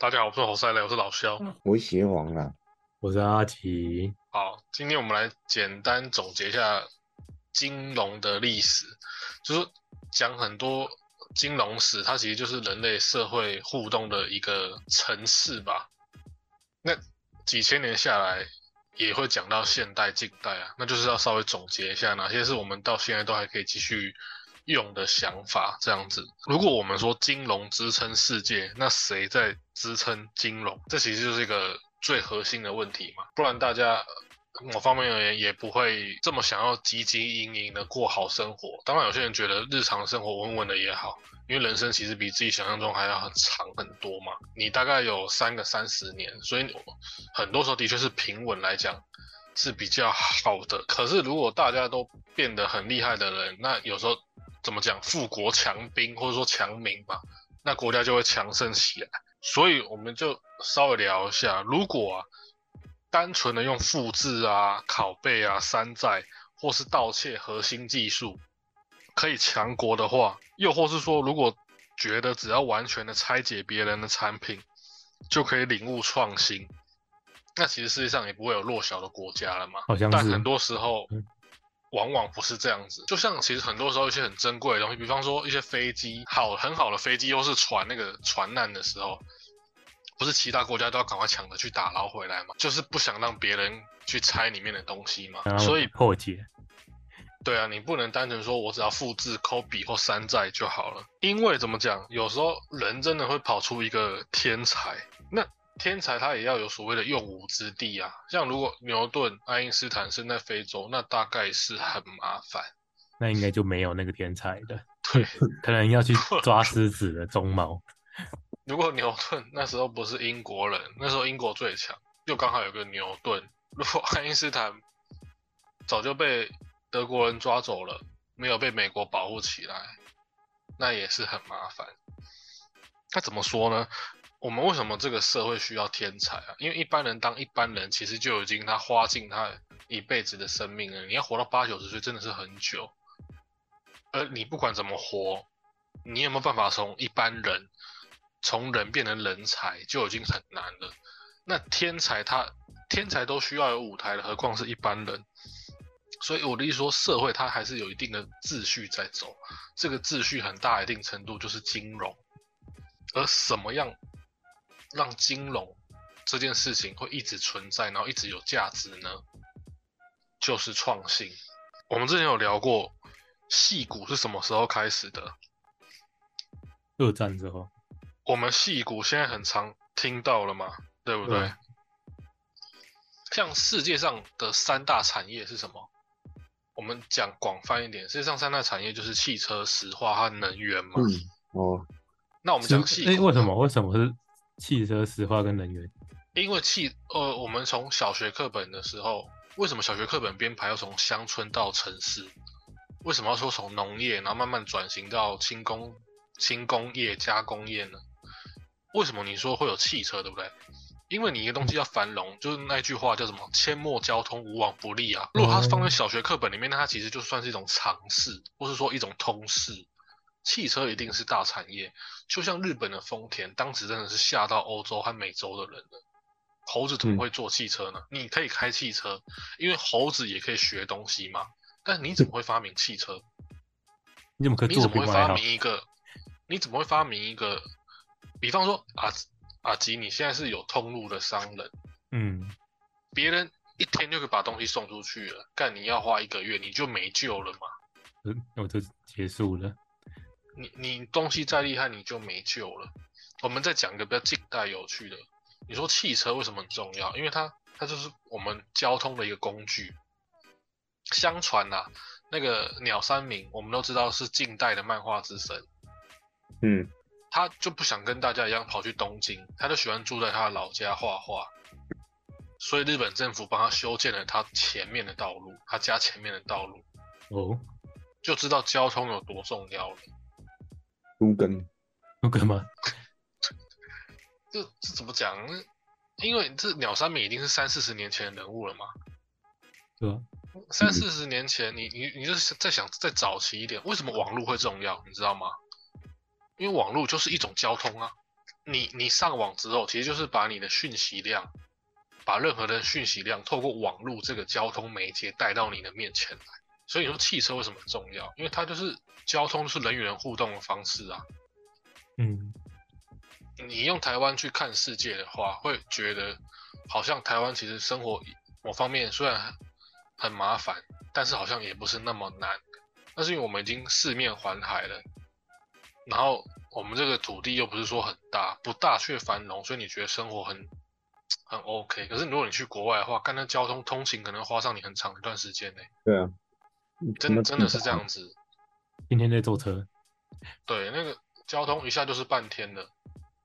大家好，我是侯赛雷，我是老肖。我是邪王啊，我是阿奇。好，今天我们来简单总结一下金融的历史，就是讲很多金融史，它其实就是人类社会互动的一个层次吧。那几千年下来，也会讲到现代、近代啊，那就是要稍微总结一下哪些是我们到现在都还可以继续。用的想法这样子，如果我们说金融支撑世界，那谁在支撑金融？这其实就是一个最核心的问题嘛。不然大家某方面而言也不会这么想要汲汲营营的过好生活。当然，有些人觉得日常生活稳稳的也好，因为人生其实比自己想象中还要很长很多嘛。你大概有三个三十年，所以很多时候的确是平稳来讲是比较好的。可是如果大家都变得很厉害的人，那有时候。怎么讲？富国强兵或者说强民吧，那国家就会强盛起来。所以我们就稍微聊一下，如果啊，单纯的用复制啊、拷贝啊、山寨或是盗窃核心技术可以强国的话，又或是说，如果觉得只要完全的拆解别人的产品就可以领悟创新，那其实世界上也不会有弱小的国家了嘛。好像是。但很多时候。往往不是这样子，就像其实很多时候一些很珍贵的东西，比方说一些飞机，好很好的飞机，又是船那个船难的时候，不是其他国家都要赶快抢着去打捞回来吗？就是不想让别人去拆里面的东西嘛。所以破解。对啊，你不能单纯说我只要复制、抠笔或山寨就好了，因为怎么讲，有时候人真的会跑出一个天才。那天才他也要有所谓的用武之地啊，像如果牛顿、爱因斯坦生在非洲，那大概是很麻烦，那应该就没有那个天才的，对，可能要去抓狮子的鬃毛。如果牛顿那时候不是英国人，那时候英国最强，又刚好有个牛顿。如果爱因斯坦早就被德国人抓走了，没有被美国保护起来，那也是很麻烦。那怎么说呢？我们为什么这个社会需要天才啊？因为一般人当一般人，其实就已经他花尽他一辈子的生命了。你要活到八九十岁，真的是很久。而你不管怎么活，你有没有办法从一般人从人变成人才，就已经很难了。那天才他天才都需要有舞台的，何况是一般人？所以我的意思说，社会它还是有一定的秩序在走。这个秩序很大一定程度就是金融，而什么样？让金融这件事情会一直存在，然后一直有价值呢？就是创新。我们之前有聊过，戏股是什么时候开始的？二战之后。我们戏股现在很常听到了嘛，对不对？像世界上的三大产业是什么？我们讲广泛一点，世界上三大产业就是汽车、石化和能源嘛。嗯。哦。那我们讲戏股，为什么？为什么是？汽车、石化跟能源，因为汽呃，我们从小学课本的时候，为什么小学课本编排要从乡村到城市？为什么要说从农业，然后慢慢转型到轻工、轻工业、加工业呢？为什么你说会有汽车，对不对？因为你一个东西要繁荣，就是那句话叫什么“阡陌交通，无往不利”啊。如果它放在小学课本里面，那它其实就算是一种常识，或是说一种通识。汽车一定是大产业，就像日本的丰田，当时真的是吓到欧洲和美洲的人了。猴子怎么会做汽车呢？你可以开汽车，因为猴子也可以学东西嘛。但你怎么会发明汽车？你怎么可以？你怎么会发明一个？你怎么会发明一个？比方说，阿阿吉，你现在是有通路的商人，嗯，别人一天就可以把东西送出去了，干你要花一个月，你就没救了嘛？嗯，我就结束了。你你东西再厉害，你就没救了。我们再讲一个比较近代有趣的，你说汽车为什么很重要？因为它它就是我们交通的一个工具。相传呐，那个鸟山明，我们都知道是近代的漫画之神。嗯，他就不想跟大家一样跑去东京，他就喜欢住在他的老家画画。所以日本政府帮他修建了他前面的道路，他家前面的道路。哦，就知道交通有多重要了。都根，都根吗？这这怎么讲？因为这鸟山明已经是三四十年前的人物了嘛。对啊。三四十年前，你你你就是在想再早期一点，为什么网络会重要？你知道吗？因为网络就是一种交通啊。你你上网之后，其实就是把你的讯息量，把任何的讯息量透过网络这个交通媒介带到你的面前来。所以你说汽车为什么重要？因为它就是交通，就是人与人互动的方式啊。嗯，你用台湾去看世界的话，会觉得好像台湾其实生活某方面虽然很很麻烦，但是好像也不是那么难。那是因为我们已经四面环海了，然后我们这个土地又不是说很大，不大却繁荣，所以你觉得生活很很 OK。可是如果你去国外的话，干那交通通勤可能花上你很长一段时间呢、对啊，真真的是这样子。今天在坐车，对，那个交通一下就是半天的，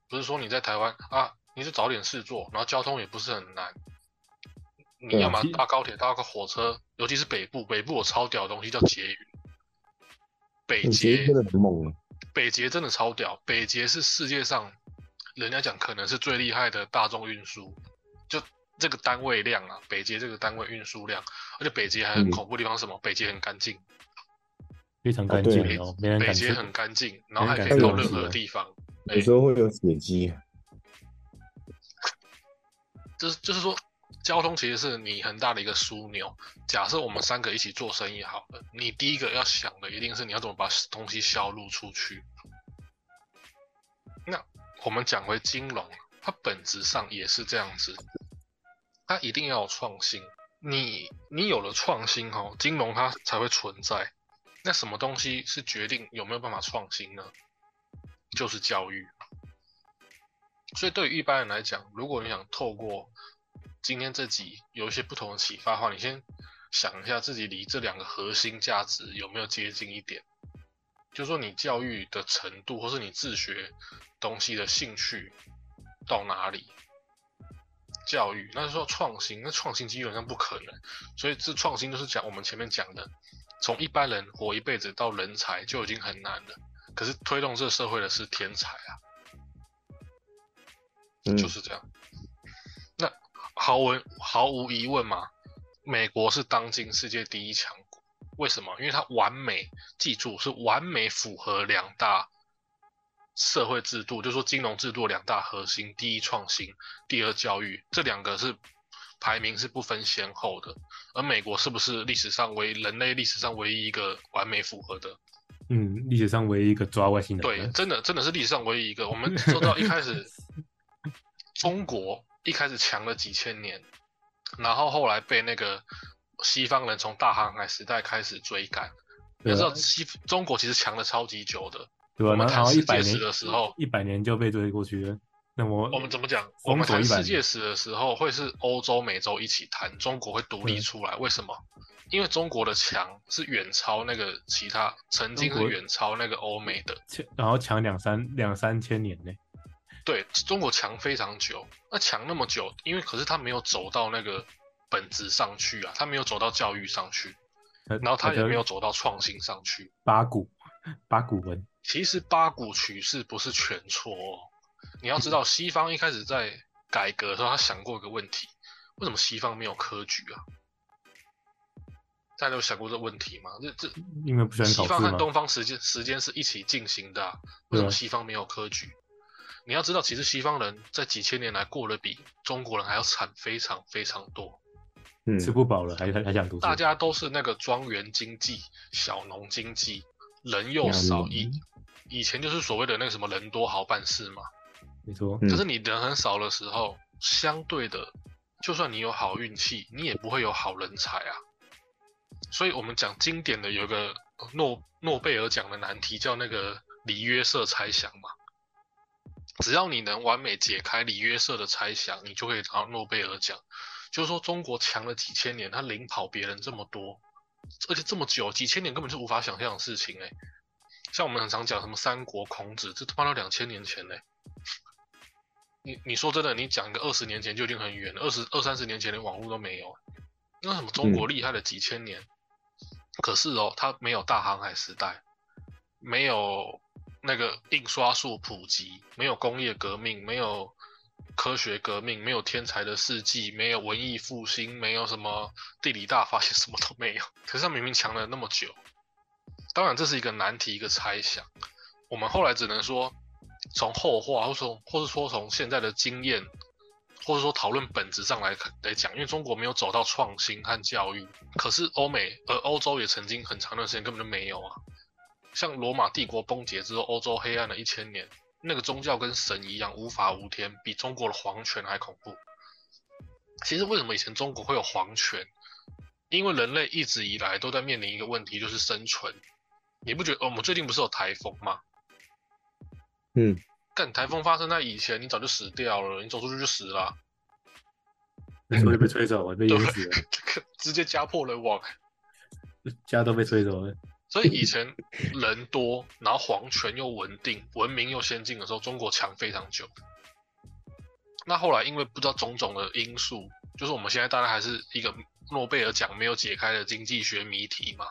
不是说你在台湾啊，你是找点事做，然后交通也不是很难。你要么搭高铁，搭个火车，尤其是北部，北部有超屌的东西叫捷运。北捷捷真的很猛啊！北捷真的超屌，北捷是世界上人家讲可能是最厉害的大众运输，就这个单位量啊，北捷这个单位运输量，而且北捷还很嗯恐怖的地方是什么？北捷很干净，非常干净北哦，没人敢吃。北捷很干净，然后还可以到任何地方。哎有时候会有血迹，就是就是说，交通其实是你很大的一个枢纽。假设我们三个一起做生意好了，你第一个要想的一定是你要怎么把东西销路出去。那我们讲回金融，它本质上也是这样子，它一定要有创新。你你有了创新哦，金融它才会存在。那什么东西是决定有没有办法创新呢？就是教育。所以对于一般人来讲，如果你想透过今天这集有一些不同的启发的话，你先想一下自己离这两个核心价值有没有接近一点。就是说你教育的程度，或是你自学东西的兴趣到哪里？教育，那说创新，那创新基本上不可能。所以这创新就是讲我们前面讲的，从一般人活一辈子到人才就已经很难了。可是推动这社会的是天才啊。嗯，就是这样。那毫无毫无疑问嘛，美国是当今世界第一强国。为什么？因为它完美，记住是完美符合两大社会制度，就是说金融制度两大核心：第一创新，第二教育，这两个是排名是不分先后的。而美国是不是历史上唯人类历史上唯一一个完美符合的？嗯，历史上唯一一个抓外星人对，真的真的是历史上唯一一个。我们说到一开始，中国一开始强了几千年，然后后来被那个西方人从大航海时代开始追赶。你要知道西中国其实强了超级久的。对吧？我们谈世界史一百年的时候，一百年就被追过去了。那我我们怎么讲？我们谈世界史的时候，会是欧洲、美洲一起谈，中国会独立嗯出来。为什么？因为中国的强是远超那个其他，曾经是远超那个欧美的。然后强两三两三千年呢。对中国强非常久，那强那么久，因为可是他没有走到那个本质上去啊，他没有走到教育上去，然然后他也没有走到创新上去。八股 八股文，其实八股取士不是全错哦，你要知道，西方一开始在改革的时候，他想过一个问题：为什么西方没有科举啊？大家有想过这个问题吗？这这因为不喜欢西方和。东方时间时间是一起进行的啊、为什么西方没有科举？你要知道，其实西方人在几千年来过得比中国人还要惨非常非常多。嗯，吃不饱了，还还还想读书大。家都是那个庄园经济、小农经济，人又少，农以以前就是所谓的那个什么人多好办事嘛。没错，嗯可是你人很少的时候，相对的，就算你有好运气，你也不会有好人才啊。所以我们讲经典的有个诺诺贝尔奖的难题，叫那个里约瑟猜想嘛。只要你能完美解开里约瑟的猜想，你就可以拿到诺贝尔奖。就是说，中国强了几千年，他领跑别人这么多，而且这么久，几千年根本就无法想象的事情哎、像我们很常讲什么三国、孔子，这他妈都两千年前嘞、你你说真的，你讲个二十年前就已经很远了，二十二三十年前连网络都没有。那什么中国厉害了几千年，可是哦，它没有大航海时代，没有那个印刷术普及，没有工业革命，没有科学革命，没有天才的事迹，没有文艺复兴，没有什么地理大发现，什么都没有。可是他明明强了那么久，当然这是一个难题，一个猜想。我们后来只能说，从后话，或者说或是说从现在的经验，或者说讨论本质上来来讲，因为中国没有走到创新和教育，可是欧美呃欧洲也曾经很长的时间根本就没有啊。像罗马帝国崩解之后，欧洲黑暗了一千年，那个宗教跟神一样无法无天，比中国的皇权还恐怖。其实为什么以前中国会有皇权？因为人类一直以来都在面临一个问题，就是生存。你不觉得我们最近不是有台风吗？嗯，干台风发生在以前，你早就死掉了，你走出去就死了，那时候就被吹走了，被对淹死了，直接家破人亡。家都被吹走了。所以以前人多，然后皇权又稳定，文明又先进的时候，中国强非常久。那后来因为不知道种种的因素，就是我们现在大概还是一个诺贝尔奖没有解开的经济学谜题嘛，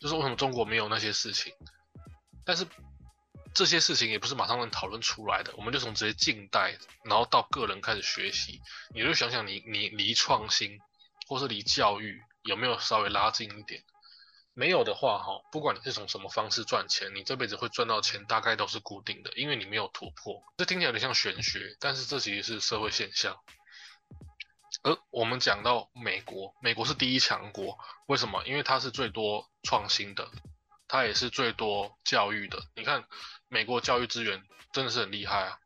就是为什么中国没有那些事情？但是这些事情也不是马上能讨论出来的，我们就从直接近代，然后到个人开始学习，你就想想你你离创新或是离教育有没有稍微拉近一点？没有的话，哈，不管你是从什么方式赚钱，你这辈子会赚到钱，大概都是固定的，因为你没有突破。这听起来有点像玄学，但是这其实是社会现象。而我们讲到美国，美国是第一强国，为什么？因为它是最多创新的，它也是最多教育的。你看，美国教育资源真的是很厉害啊。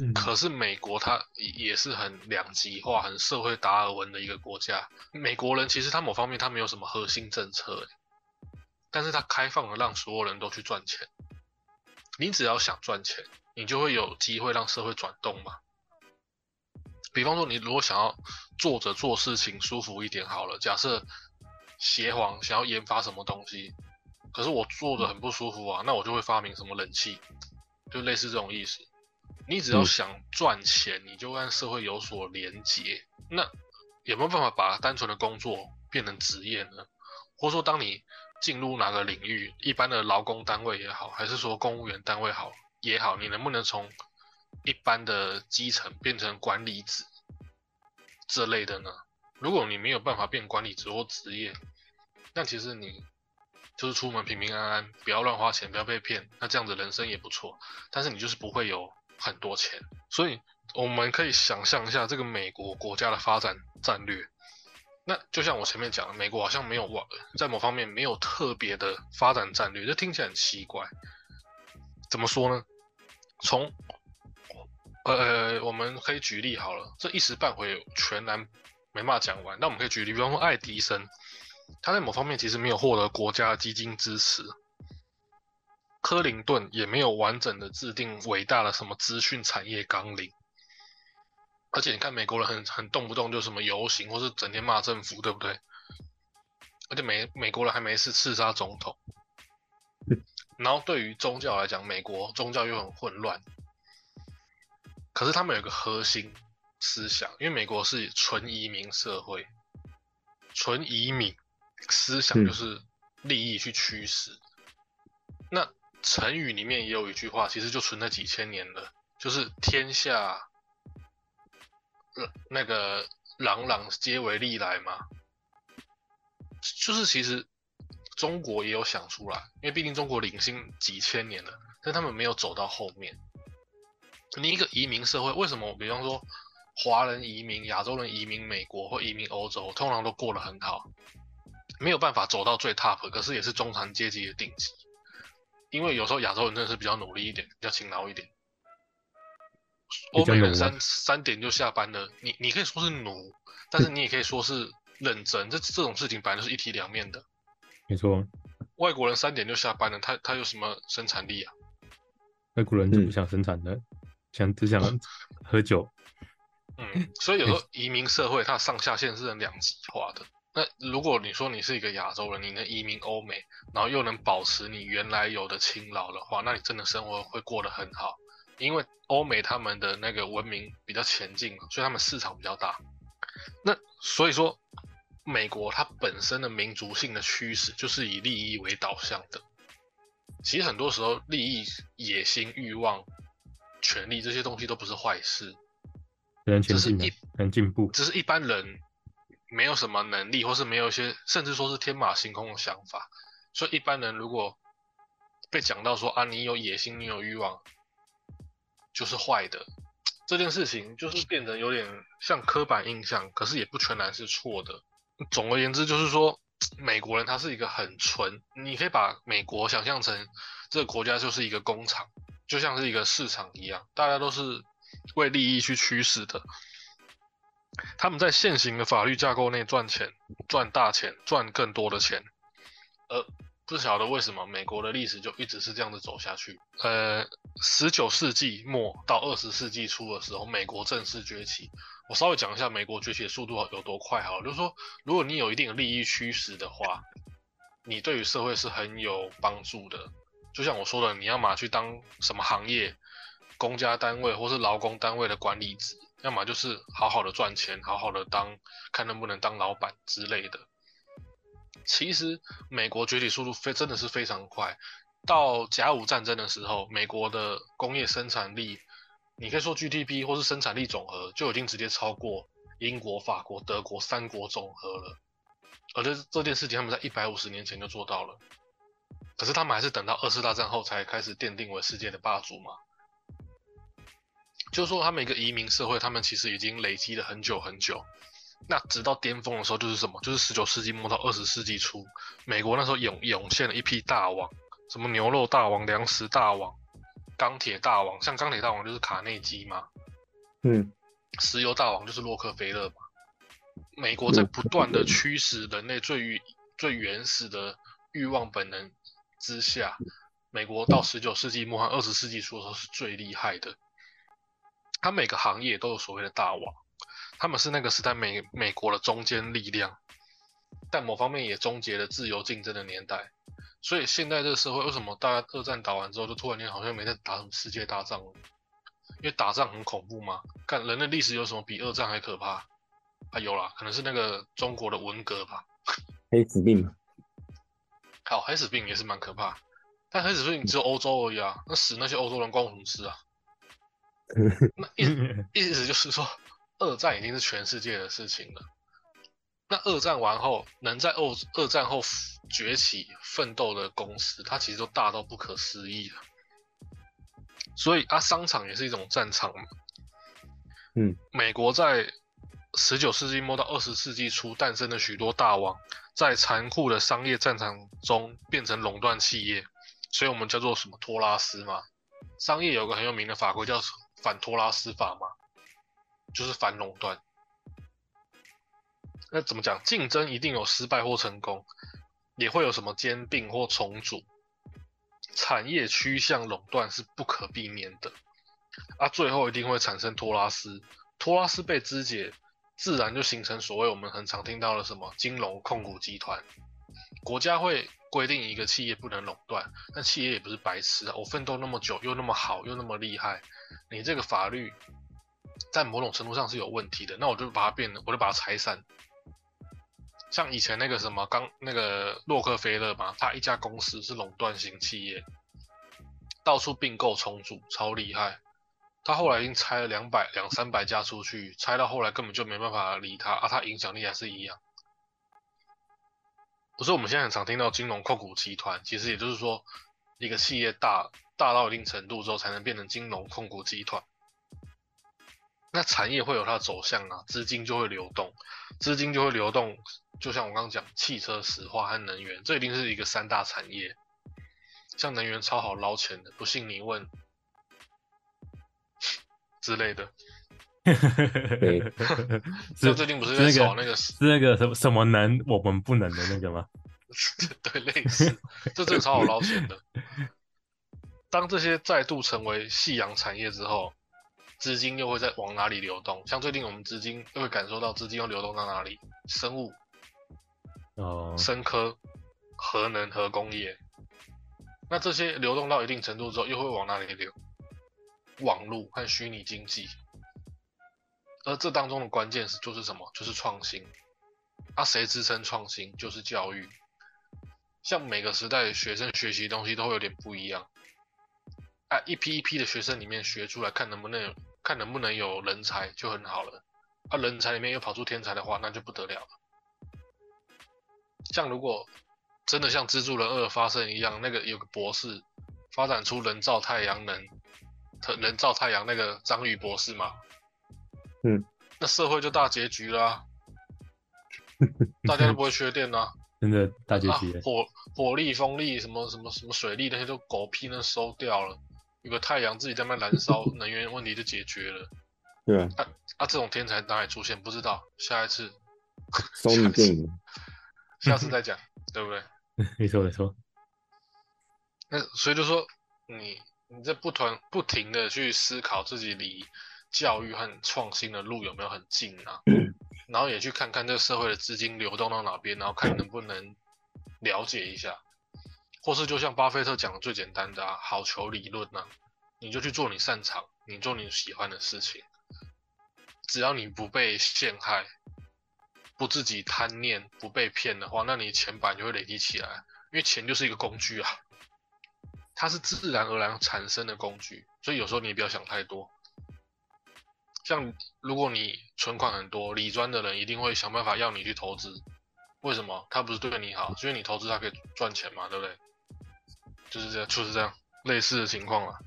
嗯，可是美国它也是很两极化、很社会达尔文的一个国家。美国人其实他某方面他没有什么核心政策，欸但是它开放了让所有人都去赚钱。你只要想赚钱，你就会有机会让社会转动嘛。比方说，你如果想要坐着做事情舒服一点好了，假设邪皇想要研发什么东西，可是我坐着很不舒服啊，那我就会发明什么冷气，就类似这种意思。你只要嗯想赚钱，你就跟社会有所连结。那有没有办法把单纯的工作变成职业呢？或者说，当你进入哪个领域，一般的劳工单位也好，还是说公务员单位好也好，你能不能从一般的基层变成管理职这类的呢？如果你没有办法变管理职或职业，那其实你就是出门平平安安，不要乱花钱，不要被骗，那这样子人生也不错。但是你就是不会有很多钱，所以我们可以想象一下这个美国国家的发展战略。那就像我前面讲的，美国好像没有往在某方面没有特别的发展战略，这听起来很奇怪。怎么说呢？从呃，我们可以举例好了，这一时半会全然没办法讲完。那我们可以举例，比方说爱迪生，他在某方面其实没有获得国家基金支持，克林顿也没有完整的制定伟大的什么资讯产业纲领。而且你看，美国人很很动不动就什么游行，或是整天骂政府，对不对？而且美美国人还没事刺杀总统。然后对于宗教来讲，美国宗教又很混乱。可是他们有个核心思想，因为美国是纯移民社会，纯移民思想就是利益去驱使。那成语里面也有一句话，其实就存在几千年了，就是天下。那个朗朗皆为利来嘛，就是其实中国也有想出来，因为毕竟中国领先几千年了，但他们没有走到后面。你一个移民社会，为什么？比方说华人移民、亚洲人移民美国或移民欧洲，通常都过得很好，没有办法走到最 top，可是也是中产阶级的顶级。因为有时候亚洲人真的是比较努力一点，比较勤劳一点。欧美人三三点就下班了，你你可以说是奴，但是你也可以说是认真。这这种事情本来就是一体两面的。没错，外国人三点就下班了，他他有什么生产力啊？外国人就不想生产的，想只想 喝酒。嗯，所以有时候移民社会它上下限是很两极化的。那如果你说你是一个亚洲人，你能移民欧美，然后又能保持你原来有的勤劳的话，那你真的生活会过得很好。因为欧美他们的那个文明比较前进嘛，所以他们市场比较大。那所以说，美国它本身的民族性的驱使就是以利益为导向的。其实很多时候，利益、野心、欲望、权力这些东西都不是坏事，能前进只是一，能进步。只是一般人没有什么能力，或是没有一些，甚至说是天马行空的想法。所以一般人如果被讲到说啊，你有野心，你有欲望。就是坏的。这件事情就是变得有点像刻板印象，可是也不全然是错的。总而言之，就是说美国人他是一个很纯，你可以把美国想象成这个国家就是一个工厂，就像是一个市场一样，大家都是为利益去驱使的。他们在现行的法律架构内赚钱，赚大钱，赚更多的钱，而。不晓得为什么美国的历史就一直是这样子走下去。呃，十九世纪末到二十世纪初的时候，美国正式崛起。我稍微讲一下美国崛起的速度有多快哈，就是说，如果你有一定的利益驱使的话，你对于社会是很有帮助的。就像我说的，你要么去当什么行业，公家单位或是劳工单位的管理职，要么就是好好的赚钱，好好的当，看能不能当老板之类的。其实美国崛起速度非真的是非常快，到甲午战争的时候，美国的工业生产力，你可以说 GDP 或是生产力总和就已经直接超过英国、法国、德国三国总和了。而这这件事情他们在一百五十年前就做到了，可是他们还是等到二次大战后才开始奠定为世界的霸主嘛。就是说，他们一个移民社会，他们其实已经累积了很久很久。那直到巅峰的时候就是什么？就是十九世纪末到二十世纪初，美国那时候涌涌现了一批大王，什么牛肉大王、粮食大王、钢铁大王，像钢铁大王就是卡内基嘛，嗯，石油大王就是洛克菲勒嘛。美国在不断的驱使人类最最原始的欲望本能之下，美国到十九世纪末和二十世纪初的时候是最厉害的，它每个行业都有所谓的大王。他们是那个时代美美国的中坚力量，但某方面也终结了自由竞争的年代。所以现在这个社会为什么大家二战打完之后就突然间好像没在打什么世界大战了？因为打仗很恐怖吗？看人类历史有什么比二战还可怕？啊有啦，可能是那个中国的文革吧，黑死病嘛。好，黑死病也是蛮可怕，但黑死病只有欧洲而已啊，那死那些欧洲人关我什么事啊？那意意思就是说。二战已经是全世界的事情了。那二战完后，能在二二战后崛起奋斗的公司，它其实都大到不可思议了。所以啊，商场也是一种战场嘛。嗯，美国在十九世纪末到二十世纪初诞生的许多大王，在残酷的商业战场中变成垄断企业，所以我们叫做什么托拉斯嘛。商业有个很有名的法规叫反托拉斯法嘛。就是反垄断，那怎么讲？竞争一定有失败或成功，也会有什么兼并或重组，产业趋向垄断是不可避免的，啊，最后一定会产生托拉斯，托拉斯被肢解，自然就形成所谓我们很常听到的什么金融控股集团，国家会规定一个企业不能垄断，但企业也不是白痴啊，我奋斗那么久，又那么好，又那么厉害，你这个法律。在某种程度上是有问题的，那我就把它变，我就把它拆散。像以前那个什么刚那个洛克菲勒嘛，他一家公司是垄断型企业，到处并购重组，超厉害。他后来已经拆了两百两三百家出去，拆到后来根本就没办法理他啊，他影响力还是一样。不是我们现在很常听到金融控股集团，其实也就是说，一个企业大大到一定程度之后，才能变成金融控股集团。那产业会有它的走向啊，资金就会流动，资金就会流动，就像我刚刚讲，汽车、石化和能源，这一定是一个三大产业。像能源超好捞钱的，不信你问之类的。就最近不是在炒那个是那个什么什么能我们不能的那个吗？对，类似，这真的超好捞钱的。当这些再度成为夕阳产业之后。资金又会在往哪里流动？像最近我们资金又会感受到资金又流动到哪里？生物、哦，生科、核能、核工业。那这些流动到一定程度之后，又会往哪里流？网络和虚拟经济。而这当中的关键是就是什么？就是创新。啊，谁支撑创新？就是教育。像每个时代学生学习东西都会有点不一样。啊，一批一批的学生里面学出来，看能不能。看能不能有人才就很好了，啊，人才里面又跑出天才的话，那就不得了了。像如果真的像蜘蛛人二发生一样，那个有个博士发展出人造太阳能，特人造太阳那个章鱼博士嘛，嗯，那社会就大结局啦、大家都不会缺电啦、真的大结啊局了，火火力、风力、什么什么什么水力那些都狗屁那收掉了，有个太阳自己在那边燃烧，能源问题就解决了。对啊，啊，这种天才哪里出现？不知道，下一次，索尼电影，下次再讲，对不对？没错没错，那所以就说你你在不团不停的去思考自己离教育和创新的路有没有很近啊，然后也去看看这个社会的资金流动到哪边，然后看能不能了解一下，或是就像巴菲特讲的最简单的啊，好球理论啊，你就去做你擅长，你做你喜欢的事情，只要你不被陷害，不自己贪念，不被骗的话，那你钱板就会累积起来。因为钱就是一个工具啊，它是自然而然产生的工具，所以有时候你也不要想太多。像如果你存款很多，理专的人一定会想办法要你去投资，为什么？他不是对你好，是因为你投资他可以赚钱嘛，对不对？就是这样，就是这样，类似的情况了。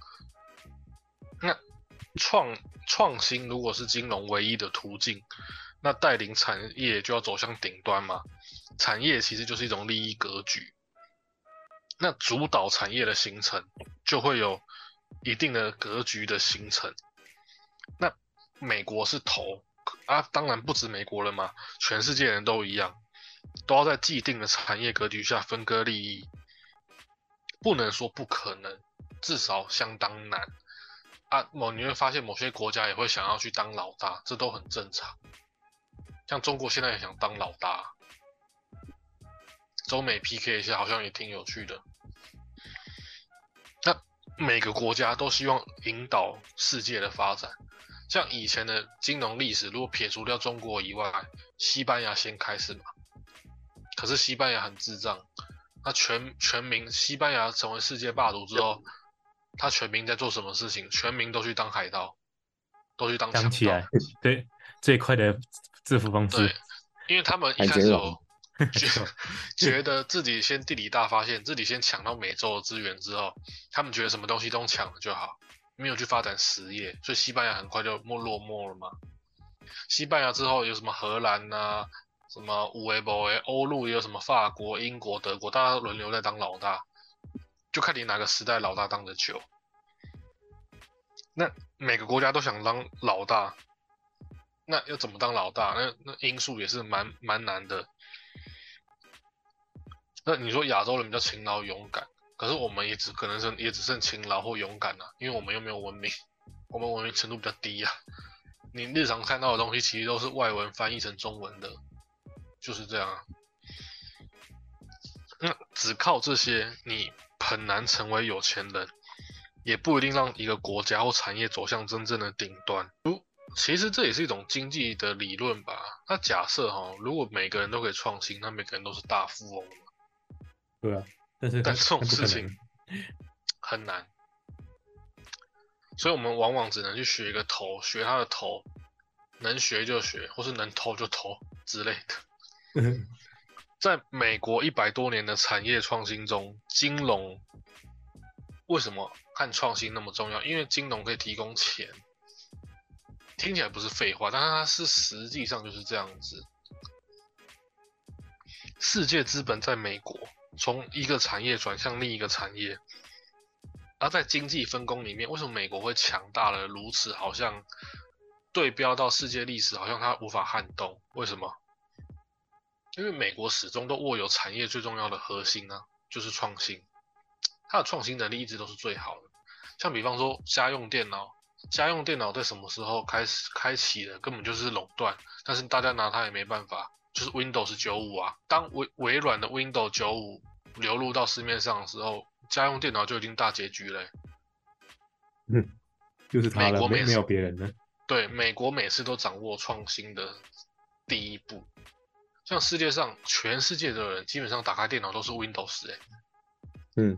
那创创新如果是金融唯一的途径，那带领产业就要走向顶端嘛。产业其实就是一种利益格局，那主导产业的形成就会有一定的格局的形成。那美国是头啊，当然不止美国人嘛，全世界人都一样，都要在既定的产业格局下分割利益，不能说不可能，至少相当难啊。某你会发现某些国家也会想要去当老大，这都很正常。像中国现在也想当老大。中美 PK 一下，好像也挺有趣的。那每个国家都希望引导世界的发展，像以前的金融历史，如果撇除掉中国以外，西班牙先开始嘛。可是西班牙很智障，那全全民西班牙成为世界霸主之后，他全民在做什么事情？全民都去当海盗，都去当强盗当起来，对，最快的致富方式对，，因为他们一开始有 觉觉得自己先地理大发现，自己先抢到美洲的资源之后，他们觉得什么东西都抢了就好，没有去发展实业，所以西班牙很快就没落寞了嘛。西班牙之后有什么荷兰呐、什么五 A、博 A，，欧陆也有什么法国、英国、德国，大家轮流在当老大，就看你哪个时代老大当的久。那每个国家都想当老大，那要怎么当老大？那那因素也是蛮蛮难的。那你说亚洲人比较勤劳勇敢，可是我们也只可能是也只剩勤劳或勇敢啊，因为我们又没有文明，我们文明程度比较低啊。你日常看到的东西其实都是外文翻译成中文的，就是这样啊。那只靠这些，你很难成为有钱人，也不一定让一个国家或产业走向真正的顶端。如其实这也是一种经济的理论吧。那假设哈，如果每个人都可以创新，那每个人都是大富翁对啊，但是但这种事情很难，所以我们往往只能去学一个头，学他的头，能学就学，或是能偷就偷之类的。嗯 在美国一百多年的产业创新中，金融为什么和创新那么重要？因为金融可以提供钱，听起来不是废话，但是它是实际上就是这样子。世界资本在美国从一个产业转向另一个产业，而在经济分工里面，为什么美国会强大了如此？好像对标到世界历史，好像它无法撼动。为什么？因为美国始终都握有产业最重要的核心啊，就是创新。它的创新能力一直都是最好的。像比方说家用电脑，家用电脑在什么时候开始开启的？根本就是垄断，但是大家拿它也没办法。就是 Windows 九五啊，当微微软的 Windows 九五流入到市面上的时候，家用电脑就已经大结局了欸、就是美国美没没有别人了。对，美国每次都掌握创新的第一步。像世界上全世界的人，基本上打开电脑都是 Windows 哎、嗯，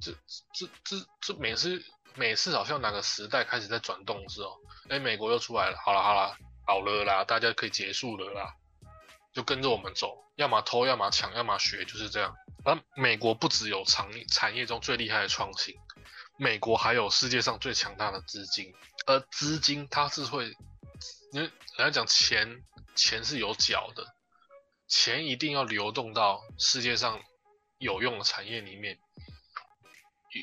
这这这这每次每次好像哪个时代开始在转动的时候，哎，美国又出来了，好了好了，好了啦，大家可以结束了啦，就跟着我们走，要么偷，要么抢，要么学，就是这样。而美国不只有产产业中最厉害的创新，美国还有世界上最强大的资金，而资金它是会，因为人家讲钱，钱是有脚的，钱一定要流动到世界上有用的产业里面。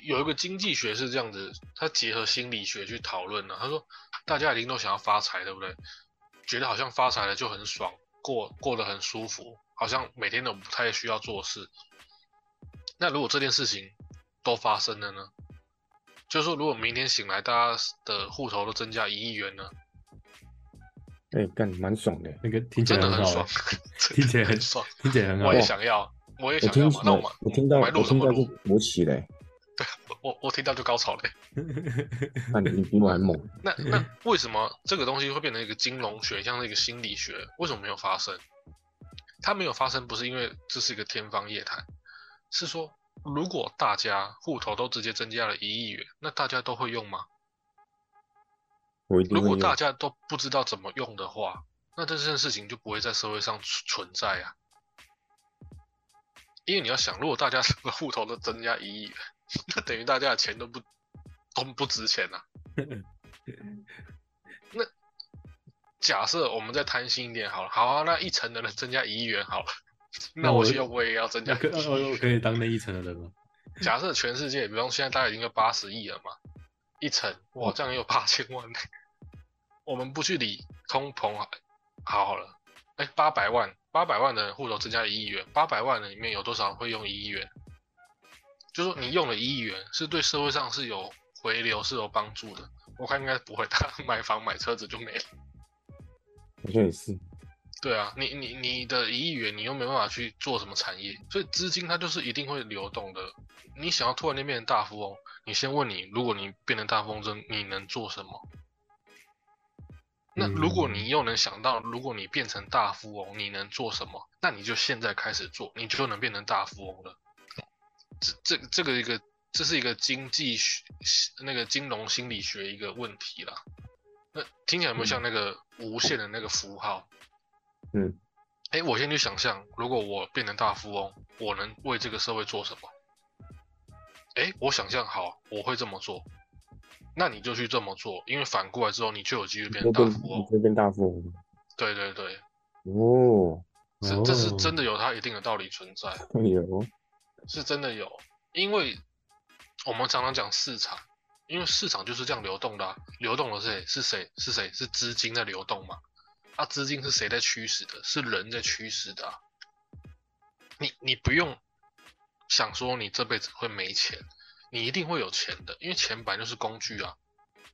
有一个经济学是这样子，它结合心理学去讨论的。他说，大家一定都想要发财，对不对？觉得好像发财了就很爽，过过得很舒服，好像每天都不太需要做事。那如果这件事情都发生了呢？就是说，如果明天醒来，大家的户头都增加一亿元呢？哎，干蛮爽的，那个听起来很好，爽，听起来很爽，听起来很好。我也想要，我也我听想要嘛。那我我听到听到就？勃起嘞，对我我听到就高潮嘞。那你你比我还猛，那那为什么这个东西会变成一个金融学，像是一个心理学？为什么没有发生？它没有发生，不是因为这是一个天方夜谭，是说如果大家户头都直接增加了一亿元，那大家都会用吗？我一定。如果大家都不知道怎么用的话，那这件事情就不会在社会上存存在啊。因为你要想，如果大家 的户头都增加一亿元，那等于大家的钱都不都不值钱啊。那假设我们再贪心一点好了，好啊，那一层的人增加一亿元好了，那我我需要我也要增加那可一亿哦我可以当那一层的人吗？假设全世界，比方现在大概已经有八十亿了嘛，一层哇，这样也有八千万呢。我们不去理通膨好好好了，哎，八百万，八百万的人户头增加一亿元，八百万人里面有多少人会用一亿元？就说你用了一亿元，是对社会上是有回流，是有帮助的。我看应该不会，他买房买车子就没了。我觉得也是，对啊，你你你的一亿元，你又没办法去做什么产业，所以资金它就是一定会流动的。你想要突然间变成大富翁，你先问你，如果你变成大富翁，你能做什么？那如果你又能想到，如果你变成大富翁，你能做什么？那你就现在开始做，你就能变成大富翁了。这这这个一个，这是一个经济学那个金融心理学一个问题啦。那听起来有没有像那个无限的那个符号？嗯，哎，我先去想象，如果我变成大富翁，我能为这个社会做什么？哎，我想象好，我会这么做，那你就去这么做，因为反过来之后，你就有机会变大富翁。就变大富翁对对对，哦，这这是真的。的有它一定的道理存在，有，是真的有，因为我们常常讲市场，因为市场就是这样流动的、啊，流动的是谁？是谁？是谁？是资金在流动嘛？啊，资金是谁在驱使的？是人在驱使的、啊。你你不用想说你这辈子会没钱，你一定会有钱的，因为钱本来就是工具啊。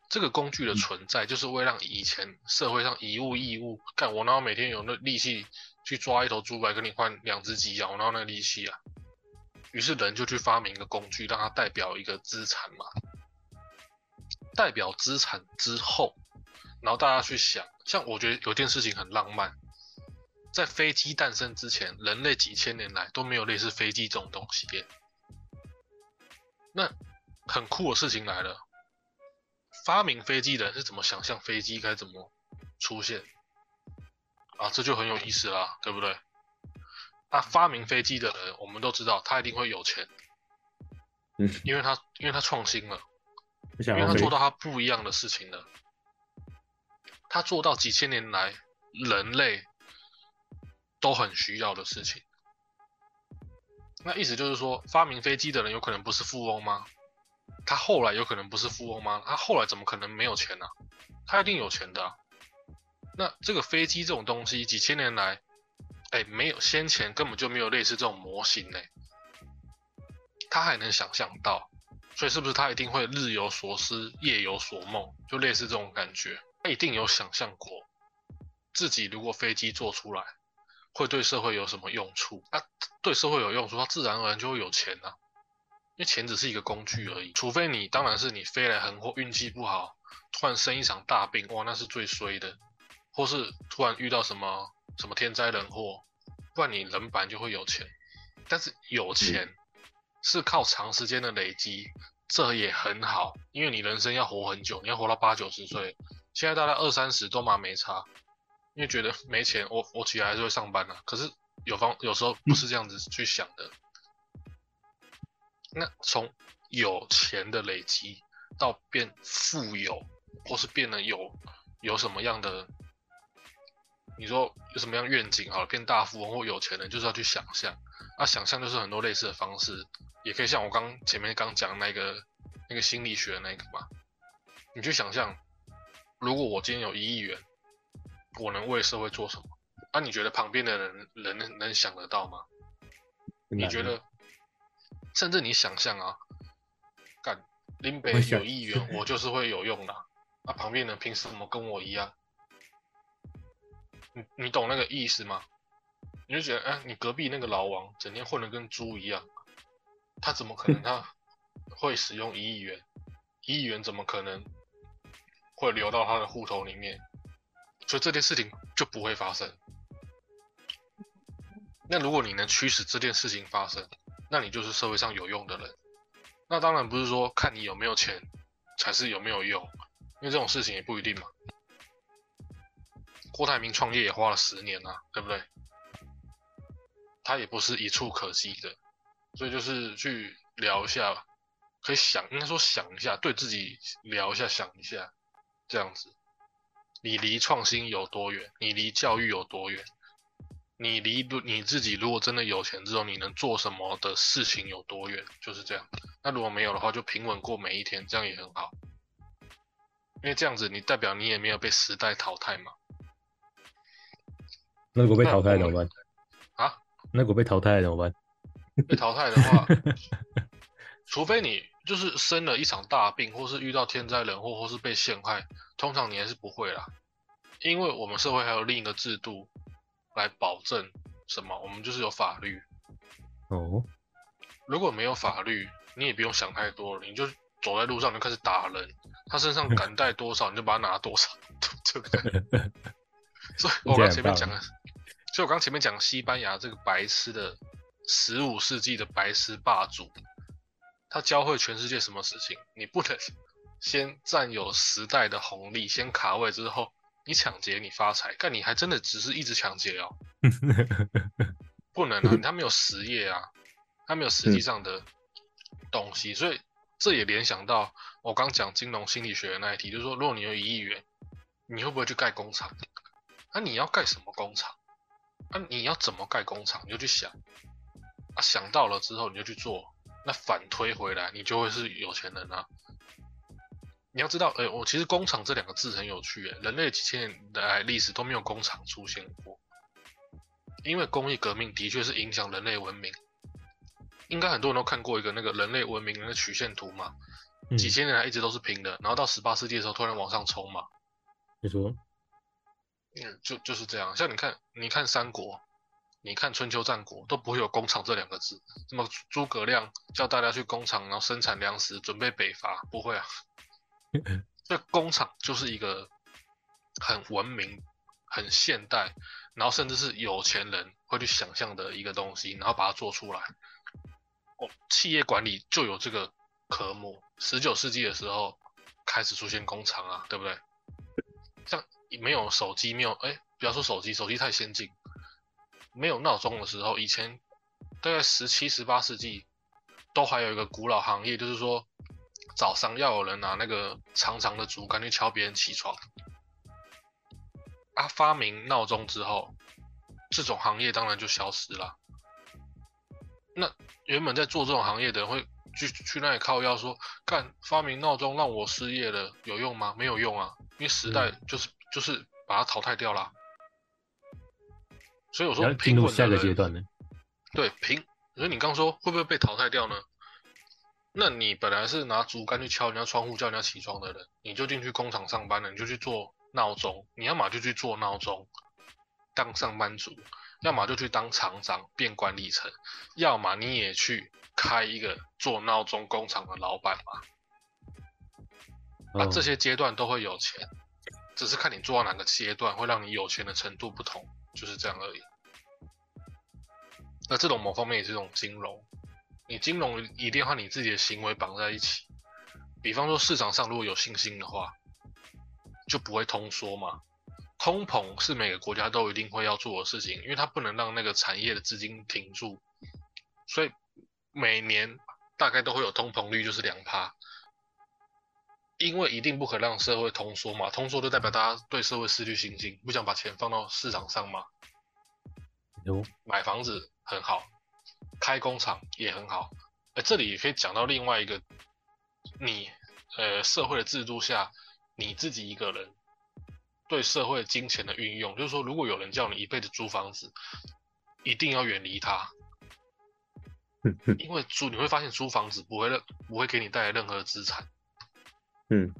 这个工具的存在，就是为了让以前社会上以物易物，干我哪有每天有那力气去抓一头猪来跟你换两只鸡啊？我哪有那力气啊？于是人就去发明一个工具，让它代表一个资产嘛。代表资产之后，然后大家去想，像我觉得有件事情很浪漫，在飞机诞生之前，人类几千年来都没有类似飞机这种东西耶。那很酷的事情来了，发明飞机的人是怎么想象飞机该怎么出现？啊，这就很有意思啦，对不对？那发明飞机的人，我们都知道他一定会有钱，嗯，因为他因为他创新了。因为他做到他不一样的事情了，他做到几千年来人类都很需要的事情。那意思就是说，发明飞机的人有可能不是富翁吗？他后来有可能不是富翁吗？他后来怎么可能没有钱呢、他一定有钱的、那这个飞机这种东西，几千年来，哎，没有先前根本就没有类似这种模型呢、他还能想象到。所以是不是他一定会日有所思，夜有所梦，就类似这种感觉？他一定有想象过，自己如果飞机做出来，会对社会有什么用处？啊，对社会有用处，它自然而然就会有钱啊。因为钱只是一个工具而已，除非你当然是你飞来横祸，运气不好，突然生一场大病，哇，那是最衰的，或是突然遇到什么什么天灾人祸，不然你人本来就会有钱。但是有钱是靠长时间的累积，这也很好，因为你人生要活很久，你要活到八九十岁。现在大概二三十都嘛没差，因为觉得没钱，我我起来还是会上班的、可是有方有时候不是这样子去想的。那从有钱的累积到变富有，或是变得有有什么样的，你说有什么样愿景好了，变大富翁或有钱人，就是要去想象。啊，想象就是很多类似的方式，也可以像我刚前面刚讲那个那个心理学的那个嘛，你去想象，如果我今天有一亿元，我能为社会做什么？啊，你觉得旁边的人人能能想得到吗？你觉得？甚至你想象啊，干林北有亿元，我就是会有用的。啊，旁边人凭什么跟我一样？你你懂那个意思吗？你就觉得，哎、你隔壁那个老王整天混的跟猪一样，他怎么可能 他会使用一亿元？一亿元怎么可能会流到他的户头里面？所以这件事情就不会发生。那如果你能驱使这件事情发生，那你就是社会上有用的人。那当然不是说看你有没有钱才是有没有用，因为这种事情也不一定嘛。郭台铭创业也花了十年啊，对不对？他也不是一触可及的，所以就是去聊一下，可以想，应该说想一下，对自己聊一下，想一下，这样子，你离创新有多远？你离教育有多远？你离不你自己如果真的有钱之后，你能做什么的事情有多远？就是这样。那如果没有的话，就平稳过每一天，这样也很好。因为这样子，你代表你也没有被时代淘汰嘛。那如果被淘汰怎么办？啊，那如果被淘汰怎么办？被淘汰的话，除非你就是生了一场大病，或是遇到天灾人祸，或是被陷害，通常你还是不会啦。因为我们社会还有另一个制度来保证什么？我们就是有法律。哦，如果没有法律，你也不用想太多了，你就走在路上你就开始打人，他身上 敢带多少，你就把他拿多少，对不对？所以我刚前面讲的，所以我刚前面讲西班牙这个白痴的十五世纪的白痴霸主，他教会全世界什么事情？你不能先占有时代的红利，先卡位之后，你抢劫你发财，但你还真的只是一直抢劫哦，不能啊，他没有实业啊，他没有实际上的东西，所以这也联想到我刚讲金融心理学的那一题，就是说，如果你有一亿元，你会不会去盖工厂？那、你要盖什么工厂？那、你要怎么盖工厂？你就去想，啊，想到了之后你就去做，那反推回来，你就会是有钱人啊。你要知道，哎、我其实工厂这两个字很有趣，哎，人类几千年来历史都没有工厂出现过，因为工业革命的确是影响人类文明。应该很多人都看过一个那个人类文明的曲线图嘛，嗯几千年来一直都是平的，然后到十八世纪的时候突然往上冲嘛，你说嗯，就就是这样。像你看，你看三国，你看春秋战国，都不会有工厂这两个字。那么诸葛亮叫大家去工厂，然后生产粮食，准备北伐，不会啊。所以工厂就是一个很文明、很现代，然后甚至是有钱人会去想象的一个东西，然后把它做出来。哦，企业管理就有这个科目。十九世纪的时候开始出现工厂啊，对不对？像没有手机，没有哎，不要说手机，手机太先进。没有闹钟的时候，以前大概十七、十八世纪都还有一个古老行业，就是说早上要有人拿那个长长的竹竿去敲别人起床。啊，发明闹钟之后，这种行业当然就消失了。那原本在做这种行业的人会去去那里靠腰说，干发明闹钟让我失业了，有用吗？没有用啊，因为时代就是、就是把它淘汰掉啦。所以我说要进平入下一个阶段呢？对平，所以你刚说会不会被淘汰掉呢？那你本来是拿竹竿去敲人家窗户叫人家起床的人，你就进去工厂上班了，你就去做闹钟，你要么就去做闹钟，当上班族，要么就去当厂长变管理层，要么你也去开一个做闹钟工厂的老板嘛。啊，哦这些阶段都会有钱，只是看你做到哪个阶段会让你有钱的程度不同，就是这样而已。那这种某方面也是一种金融，你金融一定和你自己的行为绑在一起。比方说市场上如果有信心的话，就不会通缩嘛。通膨是每个国家都一定会要做的事情，因为它不能让那个产业的资金停住，所以每年大概都会有通膨率，就是两趴。因为一定不可让社会通缩嘛，通缩就代表大家对社会失去信心，不想把钱放到市场上嘛。有买房子很好，开工厂也很好。呃，这里也可以讲到另外一个，你呃社会的制度下，你自己一个人对社会金钱的运用，就是说，如果有人叫你一辈子租房子，一定要远离他，因为租你会发现租房子不会任不会给你带来任何资产。嗯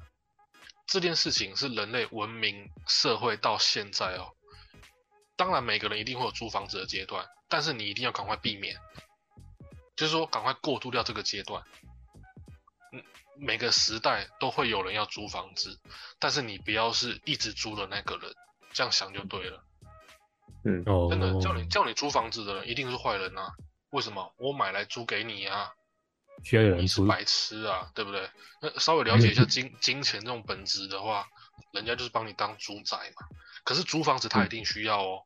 这件事情是人类文明社会到现在哦，当然每个人一定会有租房子的阶段，但是你一定要赶快避免，就是说赶快过渡掉这个阶段。嗯，每个时代都会有人要租房子，但是你不要是一直租的那个人，这样想就对了。嗯哦，真的叫你叫你租房子的人一定是坏人啊？为什么？我买来租给你啊，需要有人出，你是白痴啊，对不对？那稍微了解一下金 金钱这种本质的话，人家就是帮你当猪仔嘛。可是租房子他一定需要哦，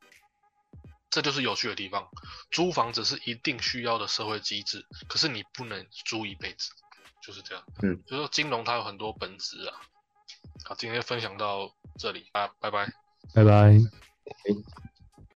这就是有趣的地方。租房子是一定需要的社会机制，可是你不能租一辈子，就是这样。嗯，就是说金融它有很多本质啊。好，今天分享到这里啊，拜拜。拜拜。诶